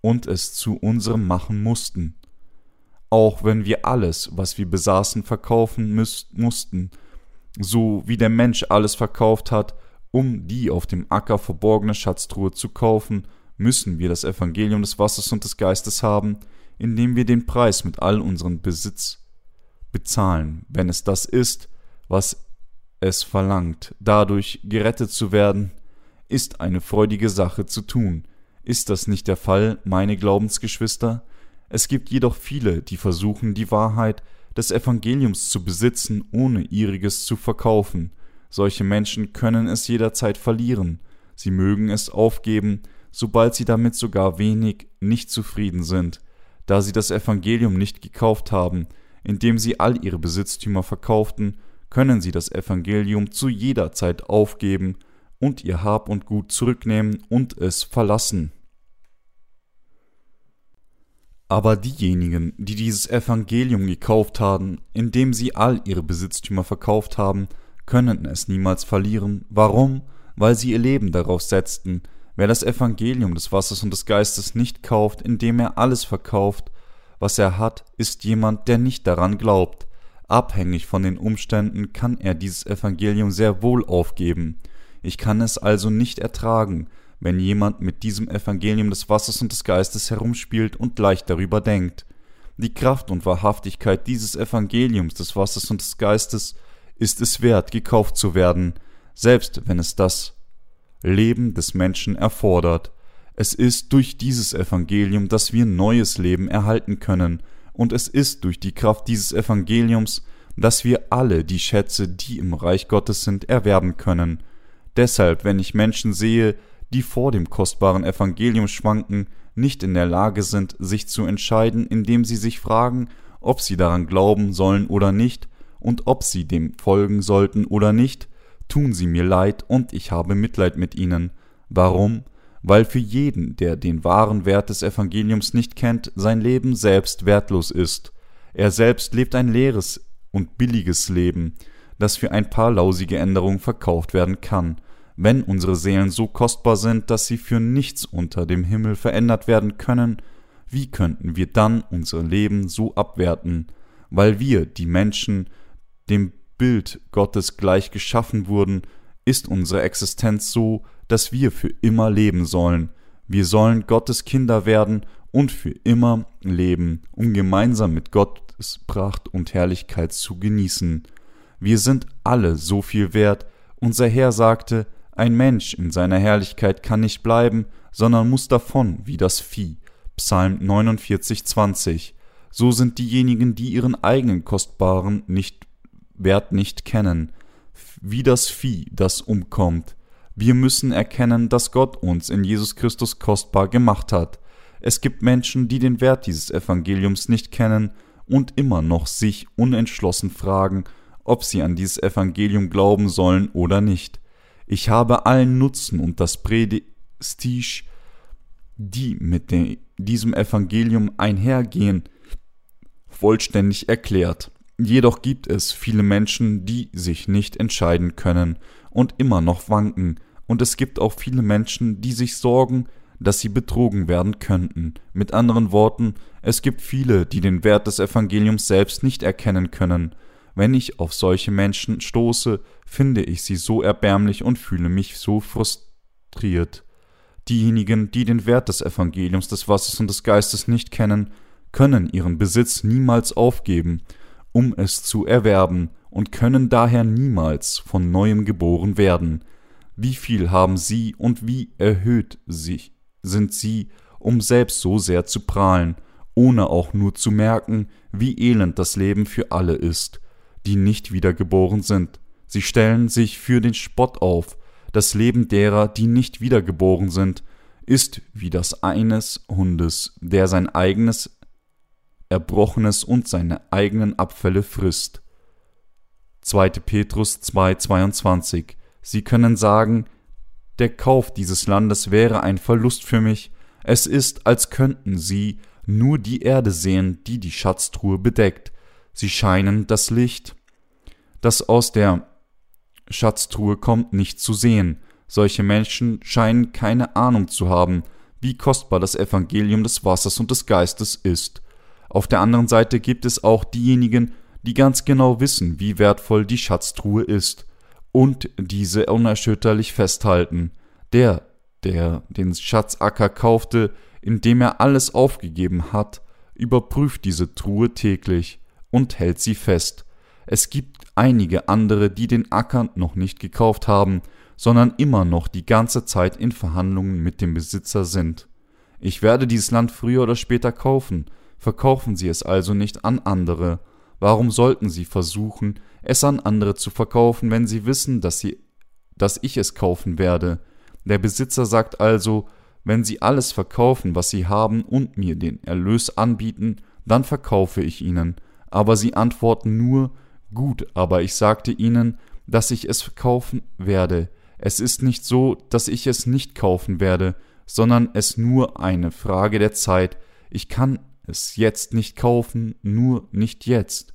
und es zu unserem machen mussten auch wenn wir alles, was wir besaßen, verkaufen mussten, so wie der Mensch alles verkauft hat, um die auf dem Acker verborgene Schatztruhe zu kaufen, müssen wir das Evangelium des Wassers und des Geistes haben, indem wir den Preis mit all unserem Besitz bezahlen, wenn es das ist, was es verlangt, dadurch gerettet zu werden, ist eine freudige Sache zu tun. Ist das nicht der Fall, meine Glaubensgeschwister? Es gibt jedoch viele, die versuchen, die Wahrheit des Evangeliums zu besitzen, ohne ihriges zu verkaufen. Solche Menschen können es jederzeit verlieren. Sie mögen es aufgeben, sobald sie damit sogar wenig nicht zufrieden sind, da sie das Evangelium nicht gekauft haben, indem sie all ihre Besitztümer verkauften, können sie das Evangelium zu jeder Zeit aufgeben und ihr Hab und Gut zurücknehmen und es verlassen. Aber diejenigen, die dieses Evangelium gekauft haben, indem sie all ihre Besitztümer verkauft haben, können es niemals verlieren. Warum? Weil sie ihr Leben darauf setzten. Wer das Evangelium des Wassers und des Geistes nicht kauft, indem er alles verkauft, was er hat, ist jemand, der nicht daran glaubt. Abhängig von den Umständen kann er dieses Evangelium sehr wohl aufgeben. Ich kann es also nicht ertragen, wenn jemand mit diesem Evangelium des Wassers und des Geistes herumspielt und leicht darüber denkt. Die Kraft und Wahrhaftigkeit dieses Evangeliums des Wassers und des Geistes ist es wert, gekauft zu werden, selbst wenn es das Leben des Menschen erfordert. Es ist durch dieses Evangelium, dass wir neues Leben erhalten können, und es ist durch die Kraft dieses Evangeliums, dass wir alle die Schätze, die im Reich Gottes sind, erwerben können. Deshalb, wenn ich Menschen sehe, die vor dem kostbaren Evangelium schwanken, nicht in der Lage sind, sich zu entscheiden, indem sie sich fragen, ob sie daran glauben sollen oder nicht, und ob sie dem folgen sollten oder nicht, tun sie mir leid und ich habe Mitleid mit ihnen. Warum? Weil für jeden, der den wahren Wert des Evangeliums nicht kennt, sein Leben selbst wertlos ist. Er selbst lebt ein leeres und billiges Leben, das für ein paar lausige Änderungen verkauft werden kann. Wenn unsere Seelen so kostbar sind, dass sie für nichts unter dem Himmel verändert werden können, wie könnten wir dann unser Leben so abwerten, weil wir, die Menschen, dem Bild Gottes gleich geschaffen wurden, ist unsere Existenz so, dass wir für immer leben sollen. Wir sollen Gottes Kinder werden und für immer leben, um gemeinsam mit Gottes Pracht und Herrlichkeit zu genießen. Wir sind alle so viel wert. Unser Herr sagte, ein Mensch in seiner Herrlichkeit kann nicht bleiben, sondern muss davon wie das Vieh. Psalm 49, 20. So sind diejenigen, die ihren eigenen kostbaren nicht, Wert nicht kennen, wie das Vieh, das umkommt. Wir müssen erkennen, dass Gott uns in Jesus Christus kostbar gemacht hat. Es gibt Menschen, die den Wert dieses Evangeliums nicht kennen und immer noch sich unentschlossen fragen, ob sie an dieses Evangelium glauben sollen oder nicht. Ich habe allen Nutzen und das Prestige, die mit diesem Evangelium einhergehen, vollständig erklärt. Jedoch gibt es viele Menschen, die sich nicht entscheiden können und immer noch wanken, und es gibt auch viele Menschen, die sich sorgen, dass sie betrogen werden könnten. Mit anderen Worten, es gibt viele, die den Wert des Evangeliums selbst nicht erkennen können. Wenn ich auf solche Menschen stoße, finde ich sie so erbärmlich und fühle mich so frustriert. Diejenigen, die den Wert des Evangeliums des Wassers und des Geistes nicht kennen, können ihren Besitz niemals aufgeben, um es zu erwerben, und können daher niemals von neuem geboren werden. Wie viel haben sie und wie erhöht sich sind sie, um selbst so sehr zu prahlen, ohne auch nur zu merken, wie elend das Leben für alle ist, die nicht wiedergeboren sind. Sie stellen sich für den Spott auf, das Leben derer, die nicht wiedergeboren sind, ist wie das eines Hundes, der sein eigenes Erbrochenes und seine eigenen Abfälle frisst. 2. Petrus 2,22 Sie können sagen, der Kauf dieses Landes wäre ein Verlust für mich, es ist, als könnten sie nur die Erde sehen, die die Schatztruhe bedeckt, sie scheinen das Licht, das aus der Schatztruhe kommt, nicht zu sehen. Solche Menschen scheinen keine Ahnung zu haben, wie kostbar das Evangelium des Wassers und des Geistes ist. Auf der anderen Seite gibt es auch diejenigen, die ganz genau wissen, wie wertvoll die Schatztruhe ist und diese unerschütterlich festhalten. Der, der den Schatzacker kaufte, indem er alles aufgegeben hat, überprüft diese Truhe täglich und hält sie fest. Es gibt einige andere, die den Acker noch nicht gekauft haben, sondern immer noch die ganze Zeit in Verhandlungen mit dem Besitzer sind. Ich werde dieses Land früher oder später kaufen, verkaufen Sie es also nicht an andere, Warum sollten sie versuchen, es an andere zu verkaufen, wenn sie wissen, dass sie dass ich es kaufen werde? Der Besitzer sagt also, wenn sie alles verkaufen, was sie haben, und mir den Erlös anbieten, dann verkaufe ich ihnen. Aber sie antworten nur, gut, aber ich sagte ihnen, dass ich es verkaufen werde. Es ist nicht so, dass ich es nicht kaufen werde, sondern es nur eine Frage der Zeit. Ich kann es jetzt nicht kaufen, nur nicht jetzt.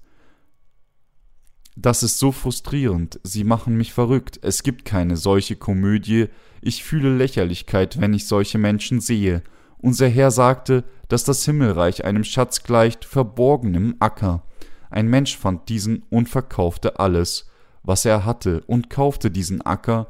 Das ist so frustrierend, sie machen mich verrückt, es gibt keine solche Komödie, ich fühle Lächerlichkeit, wenn ich solche Menschen sehe. Unser Herr sagte, dass das Himmelreich einem Schatz gleicht, verborgen im Acker. Ein Mensch fand diesen und verkaufte alles, was er hatte, und kaufte diesen Acker,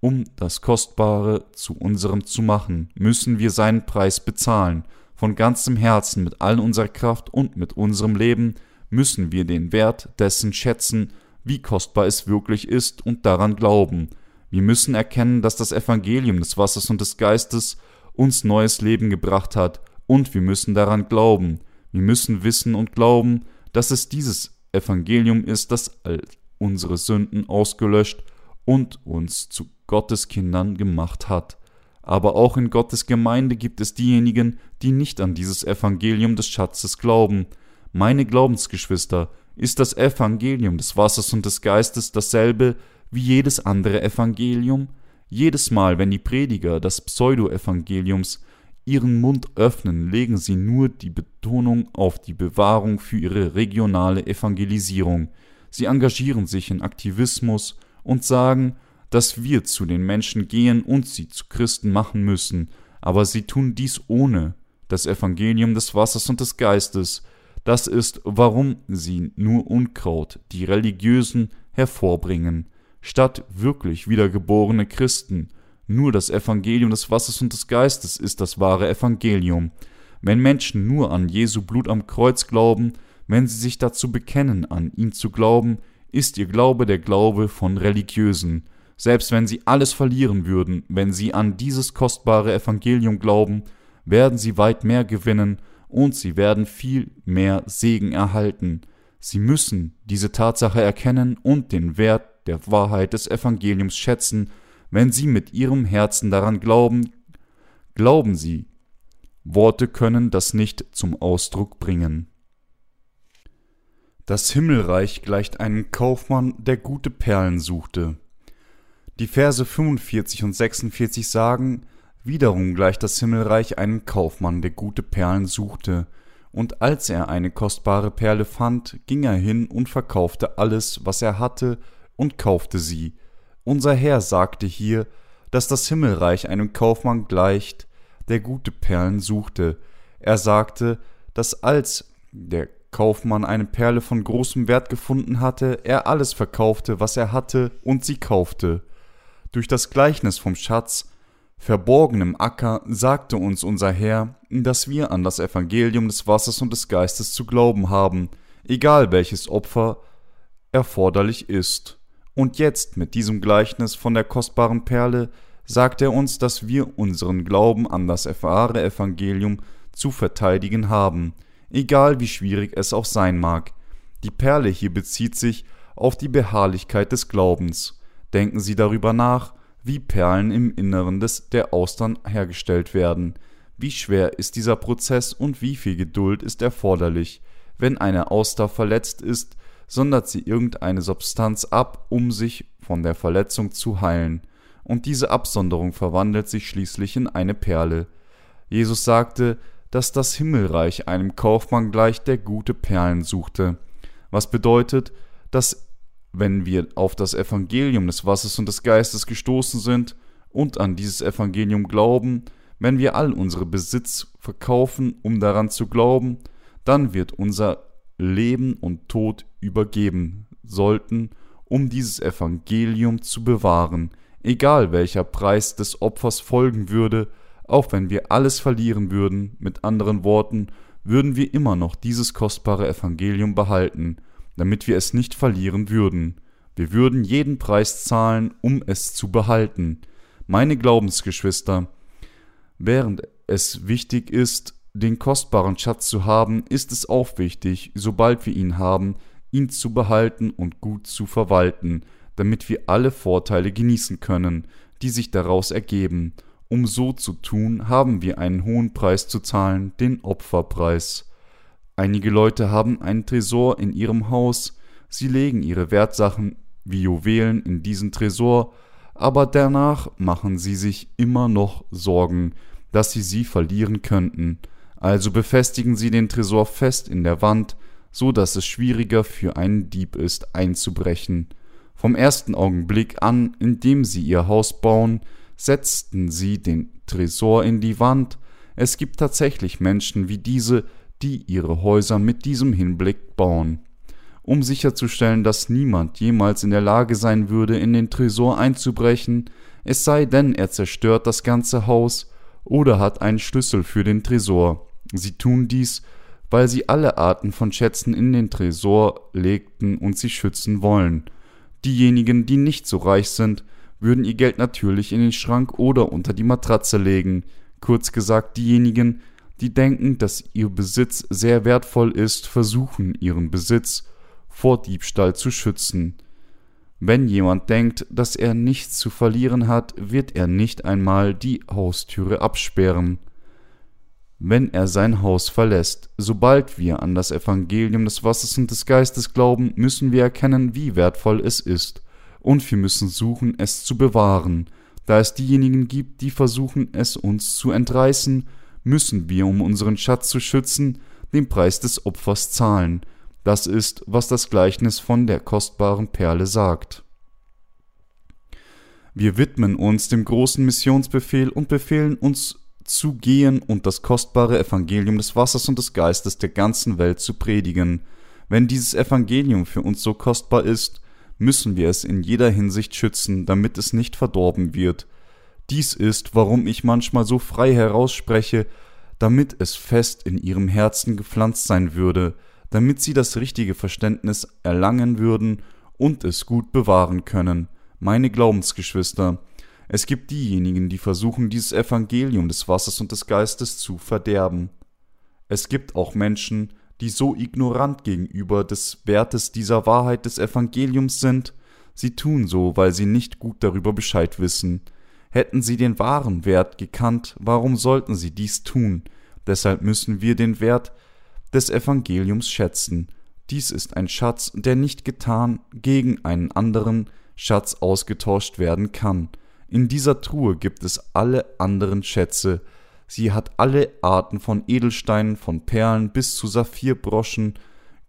um das Kostbare zu unserem zu machen, müssen wir seinen Preis bezahlen, von ganzem Herzen, mit all unserer Kraft und mit unserem Leben, müssen wir den Wert dessen schätzen, wie kostbar es wirklich ist und daran glauben. Wir müssen erkennen, dass das Evangelium des Wassers und des Geistes uns neues Leben gebracht hat, und wir müssen daran glauben. Wir müssen wissen und glauben, dass es dieses Evangelium ist, das all unsere Sünden ausgelöscht und uns zu Gottes Kindern gemacht hat. Aber auch in Gottes Gemeinde gibt es diejenigen, die nicht an dieses Evangelium des Schatzes glauben, meine Glaubensgeschwister, ist das Evangelium des Wassers und des Geistes dasselbe wie jedes andere Evangelium? Jedes Mal, wenn die Prediger des Pseudo-Evangeliums ihren Mund öffnen, legen sie nur die Betonung auf die Bewahrung für ihre regionale Evangelisierung. Sie engagieren sich in Aktivismus und sagen, dass wir zu den Menschen gehen und sie zu Christen machen müssen, aber sie tun dies ohne das Evangelium des Wassers und des Geistes. Das ist, warum sie nur Unkraut, die Religiösen, hervorbringen, statt wirklich wiedergeborene Christen. Nur das Evangelium des Wassers und des Geistes ist das wahre Evangelium. Wenn Menschen nur an Jesu Blut am Kreuz glauben, wenn sie sich dazu bekennen, an ihn zu glauben, ist ihr Glaube der Glaube von Religiösen. Selbst wenn sie alles verlieren würden, wenn sie an dieses kostbare Evangelium glauben, werden sie weit mehr gewinnen und sie werden viel mehr Segen erhalten. Sie müssen diese Tatsache erkennen und den Wert der Wahrheit des Evangeliums schätzen, wenn sie mit ihrem Herzen daran glauben. Glauben sie. Worte können das nicht zum Ausdruck bringen. Das Himmelreich gleicht einem Kaufmann, der gute Perlen suchte. Die Verse 45 und 46 sagen, Wiederum gleicht das Himmelreich einem Kaufmann, der gute Perlen suchte, und als er eine kostbare Perle fand, ging er hin und verkaufte alles, was er hatte, und kaufte sie. Unser Herr sagte hier, dass das Himmelreich einem Kaufmann gleicht, der gute Perlen suchte. Er sagte, dass als der Kaufmann eine Perle von großem Wert gefunden hatte, er alles verkaufte, was er hatte, und sie kaufte. Durch das Gleichnis vom Schatz verborgenem Acker sagte uns unser Herr, dass wir an das Evangelium des Wassers und des Geistes zu glauben haben, egal welches Opfer erforderlich ist. Und jetzt mit diesem Gleichnis von der kostbaren Perle sagt er uns, dass wir unseren Glauben an das wahre Evangelium zu verteidigen haben, egal wie schwierig es auch sein mag. Die Perle hier bezieht sich auf die Beharrlichkeit des Glaubens. Denken Sie darüber nach, wie Perlen im Inneren des, der Austern hergestellt werden. Wie schwer ist dieser Prozess und wie viel Geduld ist erforderlich. Wenn eine Auster verletzt ist, sondert sie irgendeine Substanz ab, um sich von der Verletzung zu heilen. Und diese Absonderung verwandelt sich schließlich in eine Perle. Jesus sagte, dass das Himmelreich einem Kaufmann gleicht, der gute Perlen suchte. Was bedeutet, dass wenn wir auf das Evangelium des Wassers und des Geistes gestoßen sind und an dieses Evangelium glauben, wenn wir all unsere Besitz verkaufen, um daran zu glauben, dann wird unser Leben und Tod übergeben sollten, um dieses Evangelium zu bewahren, egal welcher Preis des Opfers folgen würde, auch wenn wir alles verlieren würden, mit anderen Worten, würden wir immer noch dieses kostbare Evangelium behalten, damit wir es nicht verlieren würden. Wir würden jeden Preis zahlen, um es zu behalten. Meine Glaubensgeschwister, während es wichtig ist, den kostbaren Schatz zu haben, ist es auch wichtig, sobald wir ihn haben, ihn zu behalten und gut zu verwalten, damit wir alle Vorteile genießen können, die sich daraus ergeben. Um so zu tun, haben wir einen hohen Preis zu zahlen, den Opferpreis. Einige Leute haben einen Tresor in ihrem Haus, sie legen ihre Wertsachen wie Juwelen in diesen Tresor, aber danach machen sie sich immer noch Sorgen, dass sie sie verlieren könnten, also befestigen sie den Tresor fest in der Wand, so dass es schwieriger für einen Dieb ist, einzubrechen. Vom ersten Augenblick an, in dem sie ihr Haus bauen, setzten sie den Tresor in die Wand. Es gibt tatsächlich Menschen wie diese, die ihre Häuser mit diesem Hinblick bauen. Um sicherzustellen, dass niemand jemals in der Lage sein würde, in den Tresor einzubrechen, es sei denn, er zerstört das ganze Haus oder hat einen Schlüssel für den Tresor. Sie tun dies, weil sie alle Arten von Schätzen in den Tresor legten und sie schützen wollen. Diejenigen, die nicht so reich sind, würden ihr Geld natürlich in den Schrank oder unter die Matratze legen. Kurz gesagt, diejenigen, die denken, dass ihr Besitz sehr wertvoll ist, versuchen ihren Besitz vor Diebstahl zu schützen. Wenn jemand denkt, dass er nichts zu verlieren hat, wird er nicht einmal die Haustüre absperren. wenn er sein Haus verlässt. Sobald wir an das Evangelium des Wassers und des Geistes glauben, müssen wir erkennen, wie wertvoll es ist, und wir müssen suchen, es zu bewahren. Da es diejenigen gibt, die versuchen, es uns zu entreißen, müssen wir, um unseren Schatz zu schützen, den Preis des Opfers zahlen. Das ist, was das Gleichnis von der kostbaren Perle sagt. Wir widmen uns dem großen Missionsbefehl und befehlen uns zu gehen und das kostbare Evangelium des Wassers und des Geistes der ganzen Welt zu predigen. Wenn dieses Evangelium für uns so kostbar ist, müssen wir es in jeder Hinsicht schützen, damit es nicht verdorben wird. Dies ist, warum ich manchmal so frei herausspreche, damit es fest in ihrem Herzen gepflanzt sein würde, damit sie das richtige Verständnis erlangen würden und es gut bewahren können. Meine Glaubensgeschwister, es gibt diejenigen, die versuchen, dieses Evangelium des Wassers und des Geistes zu verderben. Es gibt auch Menschen, die so ignorant gegenüber des Wertes dieser Wahrheit des Evangeliums sind, sie tun so, weil sie nicht gut darüber Bescheid wissen. Hätten sie den wahren Wert gekannt, warum sollten sie dies tun? Deshalb müssen wir den Wert des Evangeliums schätzen. Dies ist ein Schatz, der nicht getan gegen einen anderen Schatz ausgetauscht werden kann. In dieser Truhe gibt es alle anderen Schätze. Sie hat alle Arten von Edelsteinen, von Perlen bis zu Saphirbroschen,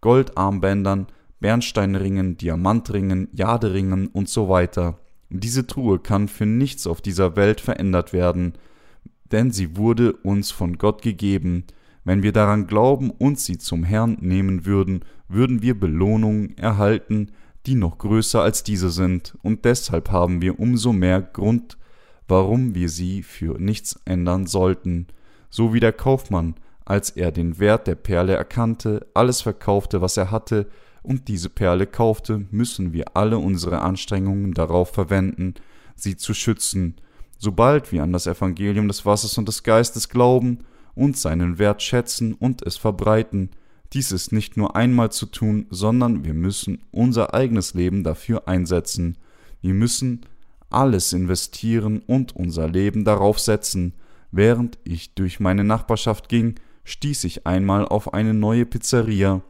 Goldarmbändern, Bernsteinringen, Diamantringen, Jaderingen und so weiter. Diese Truhe kann für nichts auf dieser Welt verändert werden, denn sie wurde uns von Gott gegeben. Wenn wir daran glauben und sie zum Herrn nehmen würden, würden wir Belohnungen erhalten, die noch größer als diese sind, und deshalb haben wir umso mehr Grund, warum wir sie für nichts ändern sollten, so wie der Kaufmann, als er den Wert der Perle erkannte, alles verkaufte, was er hatte, und diese Perle kaufte, müssen wir alle unsere Anstrengungen darauf verwenden, sie zu schützen, sobald wir an das Evangelium des Wassers und des Geistes glauben und seinen Wert schätzen und es verbreiten, dies ist nicht nur einmal zu tun, sondern wir müssen unser eigenes Leben dafür einsetzen. Wir müssen alles investieren und unser Leben darauf setzen. Während ich durch meine Nachbarschaft ging, stieß ich einmal auf eine neue Pizzeria,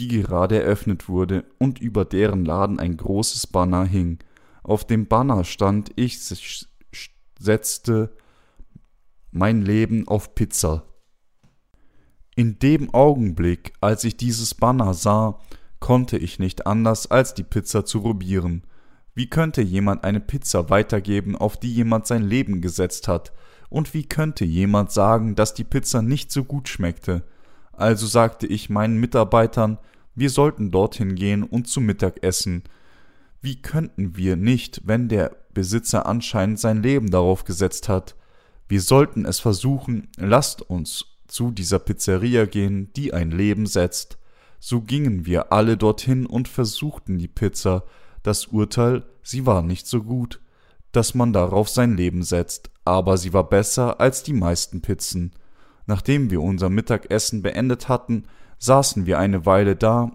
die gerade eröffnet wurde und über deren Laden ein großes Banner hing. Auf dem Banner stand ich setzte mein Leben auf Pizza. In dem Augenblick, als ich dieses Banner sah, konnte ich nicht anders, als die Pizza zu probieren. Wie könnte jemand eine Pizza weitergeben, auf die jemand sein Leben gesetzt hat? Und wie könnte jemand sagen, dass die Pizza nicht so gut schmeckte? Also sagte ich meinen Mitarbeitern, wir sollten dorthin gehen und zu Mittag essen. Wie könnten wir nicht, wenn der Besitzer anscheinend sein Leben darauf gesetzt hat? Wir sollten es versuchen, lasst uns zu dieser Pizzeria gehen, die ein Leben setzt. So gingen wir alle dorthin und versuchten die Pizza. Das Urteil, sie war nicht so gut, dass man darauf sein Leben setzt, aber sie war besser als die meisten Pizzen. Nachdem wir unser Mittagessen beendet hatten, saßen wir eine Weile da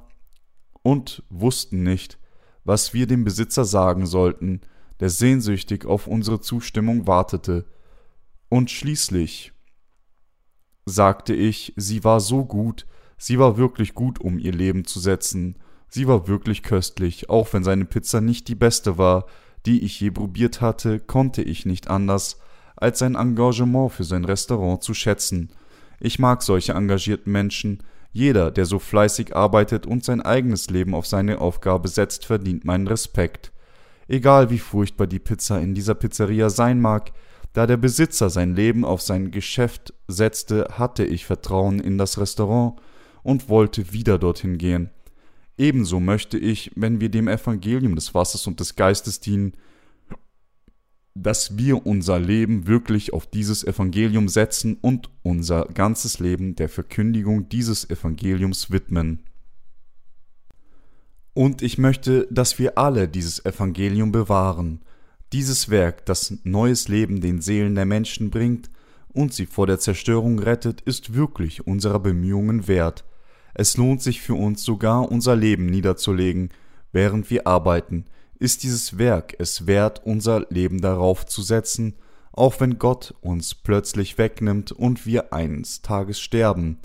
und wussten nicht, was wir dem Besitzer sagen sollten, der sehnsüchtig auf unsere Zustimmung wartete. Und schließlich sagte ich, sie war so gut, sie war wirklich gut, um ihr Leben zu setzen. Sie war wirklich köstlich, auch wenn seine Pizza nicht die beste war, die ich je probiert hatte, konnte ich nicht anders, als sein Engagement für sein Restaurant zu schätzen. Ich mag solche engagierten Menschen. Jeder, der so fleißig arbeitet und sein eigenes Leben auf seine Aufgabe setzt, verdient meinen Respekt. Egal wie furchtbar die Pizza in dieser Pizzeria sein mag, da der Besitzer sein Leben auf sein Geschäft setzte, hatte ich Vertrauen in das Restaurant und wollte wieder dorthin gehen. Ebenso möchte ich, wenn wir dem Evangelium des Wassers und des Geistes dienen, dass wir unser Leben wirklich auf dieses Evangelium setzen und unser ganzes Leben der Verkündigung dieses Evangeliums widmen. Und ich möchte, dass wir alle dieses Evangelium bewahren, dieses Werk, das neues Leben den Seelen der Menschen bringt und sie vor der Zerstörung rettet, ist wirklich unserer Bemühungen wert. Es lohnt sich für uns sogar unser Leben niederzulegen, während wir arbeiten. Ist dieses Werk es wert, unser Leben darauf zu setzen? auch wenn Gott uns plötzlich wegnimmt und wir eines Tages sterben.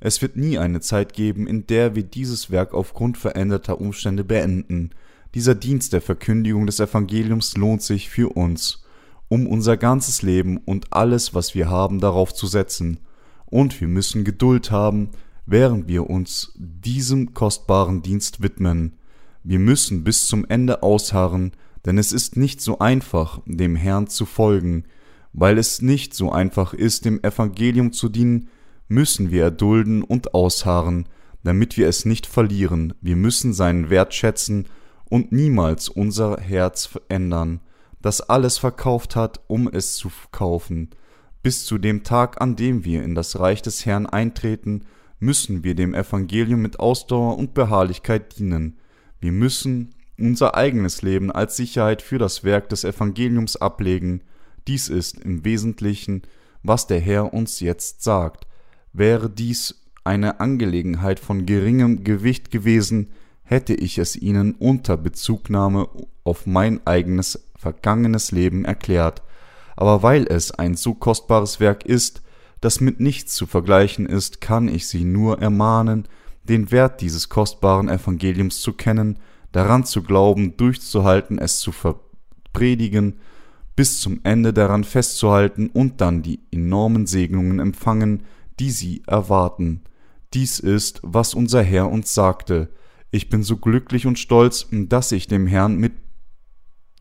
Es wird nie eine Zeit geben, in der wir dieses Werk aufgrund veränderter Umstände beenden. Dieser Dienst der Verkündigung des Evangeliums lohnt sich für uns, um unser ganzes Leben und alles, was wir haben, darauf zu setzen. Und wir müssen Geduld haben, während wir uns diesem kostbaren Dienst widmen. Wir müssen bis zum Ende ausharren, denn es ist nicht so einfach, dem Herrn zu folgen. Weil es nicht so einfach ist, dem Evangelium zu dienen, müssen wir erdulden und ausharren, damit wir es nicht verlieren. Wir müssen seinen Wert schätzen und niemals unser Herz verändern, das alles verkauft hat, um es zu kaufen. Bis zu dem Tag, an dem wir in das Reich des Herrn eintreten, müssen wir dem Evangelium mit Ausdauer und Beharrlichkeit dienen. Wir müssen unser eigenes Leben als Sicherheit für das Werk des Evangeliums ablegen. Dies ist im Wesentlichen, was der Herr uns jetzt sagt. Wäre dies eine Angelegenheit von geringem Gewicht gewesen, hätte ich es ihnen unter Bezugnahme auf mein eigenes vergangenes Leben erklärt. Aber weil es ein so kostbares Werk ist, das mit nichts zu vergleichen ist, kann ich sie nur ermahnen, den Wert dieses kostbaren Evangeliums zu kennen, daran zu glauben, durchzuhalten, es zu verpredigen, bis zum Ende daran festzuhalten und dann die enormen Segnungen empfangen, die sie erwarten. Dies ist, was unser Herr uns sagte. Ich bin so glücklich und stolz, dass ich dem Herrn mit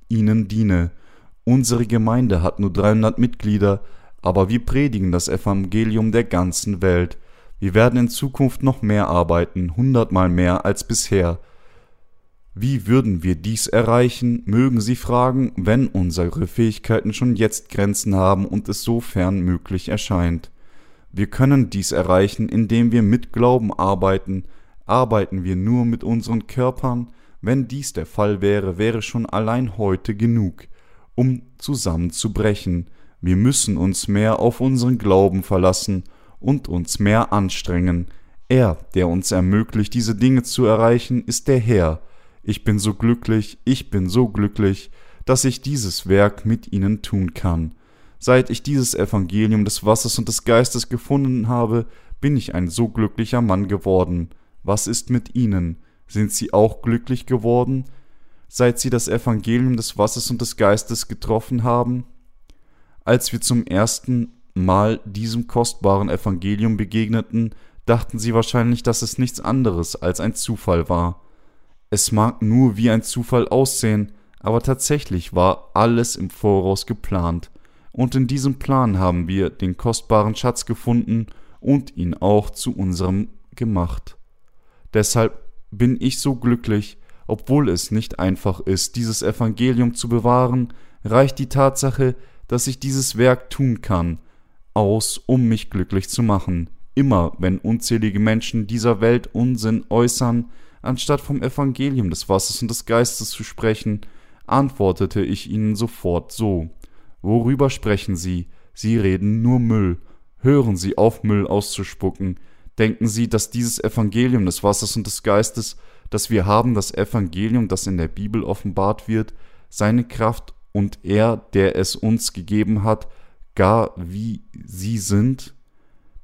ihnen diene. Unsere Gemeinde hat nur 300 Mitglieder, aber wir predigen das Evangelium der ganzen Welt. Wir werden in Zukunft noch mehr arbeiten, hundertmal mehr als bisher. Wie würden wir dies erreichen, mögen Sie fragen, wenn unsere Fähigkeiten schon jetzt Grenzen haben und es sofern möglich erscheint. Wir können dies erreichen, indem wir mit Glauben arbeiten. Arbeiten wir nur mit unseren Körpern? Wenn dies der Fall wäre, wäre schon allein heute genug, um zusammenzubrechen. Wir müssen uns mehr auf unseren Glauben verlassen und uns mehr anstrengen. Er, der uns ermöglicht, diese Dinge zu erreichen, ist der Herr. Ich bin so glücklich, ich bin so glücklich, dass ich dieses Werk mit ihnen tun kann. Seit ich dieses Evangelium des Wassers und des Geistes gefunden habe, bin ich ein so glücklicher Mann geworden. Was ist mit Ihnen? Sind Sie auch glücklich geworden, seit Sie das Evangelium des Wassers und des Geistes getroffen haben? Als wir zum ersten Mal diesem kostbaren Evangelium begegneten, dachten Sie wahrscheinlich, dass es nichts anderes als ein Zufall war. Es mag nur wie ein Zufall aussehen, aber tatsächlich war alles im Voraus geplant, und in diesem Plan haben wir den kostbaren Schatz gefunden und ihn auch zu unserem gemacht. Deshalb bin ich so glücklich, obwohl es nicht einfach ist, dieses Evangelium zu bewahren, reicht die Tatsache, dass ich dieses Werk tun kann, aus, um mich glücklich zu machen. Immer wenn unzählige Menschen dieser Welt Unsinn äußern, anstatt vom Evangelium des Wassers und des Geistes zu sprechen, antwortete ich ihnen sofort so. Worüber sprechen Sie? Sie reden nur Müll. Hören Sie auf, Müll auszuspucken. Denken Sie, dass dieses Evangelium des Wassers und des Geistes, das wir haben, das Evangelium, das in der Bibel offenbart wird, seine Kraft und er, der es uns gegeben hat, gar wie sie sind?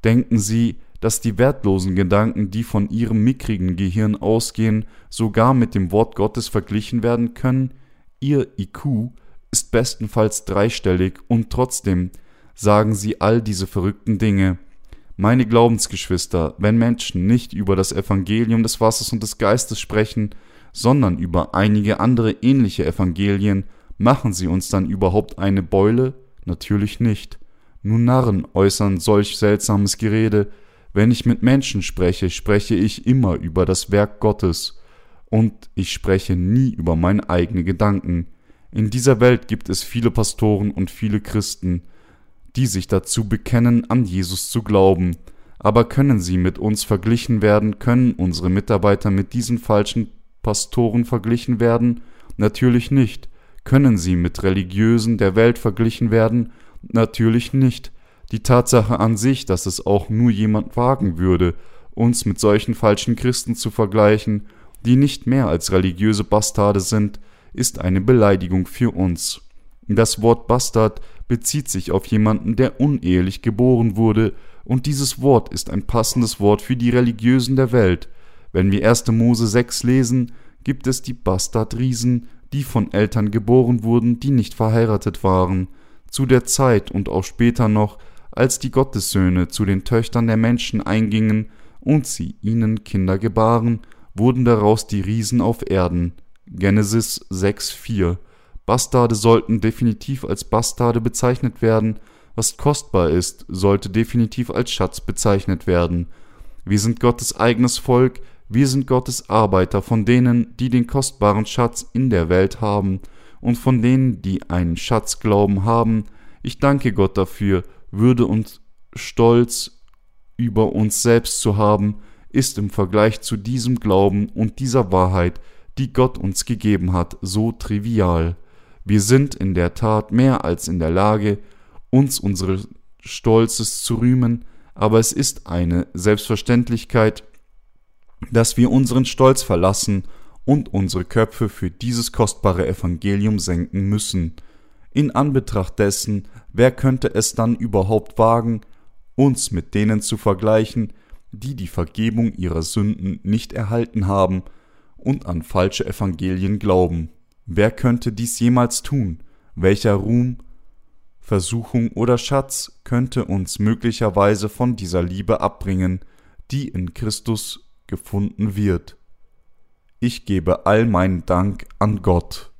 Denken Sie, dass die wertlosen Gedanken, die von Ihrem mickrigen Gehirn ausgehen, sogar mit dem Wort Gottes verglichen werden können? Ihr IQ ist bestenfalls dreistellig und trotzdem sagen Sie all diese verrückten Dinge. Meine Glaubensgeschwister, wenn Menschen nicht über das Evangelium des Wassers und des Geistes sprechen, sondern über einige andere ähnliche Evangelien, Machen sie uns dann überhaupt eine Beule? Natürlich nicht. Nur Narren äußern solch seltsames Gerede. Wenn ich mit Menschen spreche, spreche ich immer über das Werk Gottes. Und ich spreche nie über meine eigenen Gedanken. In dieser Welt gibt es viele Pastoren und viele Christen, die sich dazu bekennen, an Jesus zu glauben. Aber können sie mit uns verglichen werden? Können unsere Mitarbeiter mit diesen falschen Pastoren verglichen werden? Natürlich nicht. Können sie mit religiösen der Welt verglichen werden? Natürlich nicht. Die Tatsache an sich, dass es auch nur jemand wagen würde, uns mit solchen falschen Christen zu vergleichen, die nicht mehr als religiöse Bastarde sind, ist eine Beleidigung für uns. Das Wort Bastard bezieht sich auf jemanden, der unehelich geboren wurde, und dieses Wort ist ein passendes Wort für die Religiösen der Welt. Wenn wir 1. Mose 6 lesen, gibt es die Bastardriesen, die von Eltern geboren wurden, die nicht verheiratet waren. Zu der Zeit und auch später noch, als die Gottessöhne zu den Töchtern der Menschen eingingen und sie ihnen Kinder gebaren, wurden daraus die Riesen auf Erden. Genesis 6,4 Bastarde sollten definitiv als Bastarde bezeichnet werden, was kostbar ist, sollte definitiv als Schatz bezeichnet werden. Wir sind Gottes eigenes Volk, wir sind Gottes Arbeiter, von denen, die den kostbaren Schatz in der Welt haben, und von denen, die einen Schatzglauben haben. Ich danke Gott dafür, Würde und Stolz über uns selbst zu haben, ist im Vergleich zu diesem Glauben und dieser Wahrheit, die Gott uns gegeben hat, so trivial. Wir sind in der Tat mehr als in der Lage, uns unseres Stolzes zu rühmen, aber es ist eine Selbstverständlichkeit, dass wir unseren Stolz verlassen und unsere Köpfe für dieses kostbare Evangelium senken müssen. In Anbetracht dessen, wer könnte es dann überhaupt wagen, uns mit denen zu vergleichen, die die Vergebung ihrer Sünden nicht erhalten haben und an falsche Evangelien glauben. Wer könnte dies jemals tun? Welcher Ruhm, Versuchung oder Schatz könnte uns möglicherweise von dieser Liebe abbringen, die in Christus gefunden wird. Ich gebe all meinen Dank an Gott.